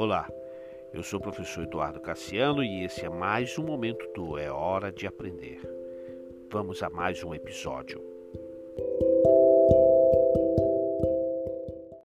Olá, eu sou o professor Eduardo Cassiano e esse é mais um momento do É Hora de Aprender. Vamos a mais um episódio.